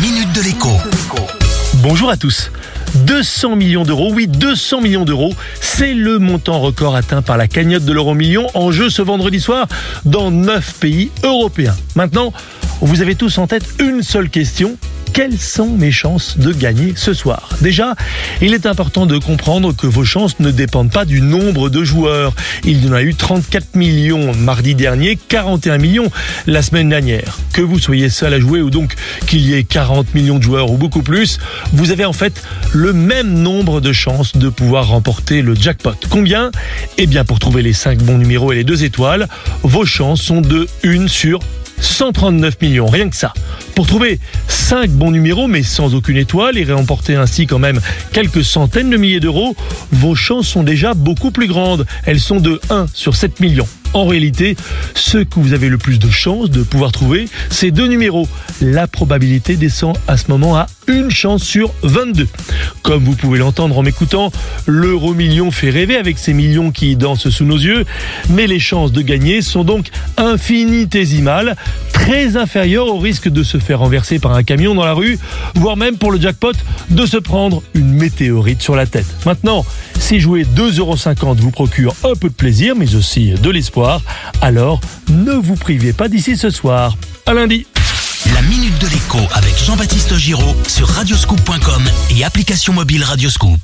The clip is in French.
minute de l'écho. Bonjour à tous. 200 millions d'euros, oui 200 millions d'euros, c'est le montant record atteint par la cagnotte de l'euro million en jeu ce vendredi soir dans 9 pays européens. Maintenant, vous avez tous en tête une seule question, quelles sont mes chances de gagner ce soir? Déjà, il est important de comprendre que vos chances ne dépendent pas du nombre de joueurs. Il y en a eu 34 millions mardi dernier, 41 millions la semaine dernière. Que vous soyez seul à jouer ou donc qu'il y ait 40 millions de joueurs ou beaucoup plus, vous avez en fait le même nombre de chances de pouvoir remporter le jackpot. Combien? Eh bien pour trouver les 5 bons numéros et les 2 étoiles, vos chances sont de 1 sur 139 millions, rien que ça. Pour trouver 5 bons numéros mais sans aucune étoile et remporter ainsi quand même quelques centaines de milliers d'euros, vos chances sont déjà beaucoup plus grandes. Elles sont de 1 sur 7 millions. En réalité, ce que vous avez le plus de chances de pouvoir trouver, c'est deux numéros. La probabilité descend à ce moment à une chance sur 22. Comme vous pouvez l'entendre en m'écoutant, l'euro million fait rêver avec ces millions qui dansent sous nos yeux, mais les chances de gagner sont donc infinitésimales, très inférieures au risque de se faire renverser par un camion dans la rue, voire même pour le jackpot de se prendre une météorite sur la tête. Maintenant, si jouer 2,50€ vous procure un peu de plaisir, mais aussi de l'espoir, alors ne vous privez pas d'ici ce soir. À lundi. La minute de l'écho avec Jean-Baptiste Giraud sur radioscoop.com et application mobile Radioscoop.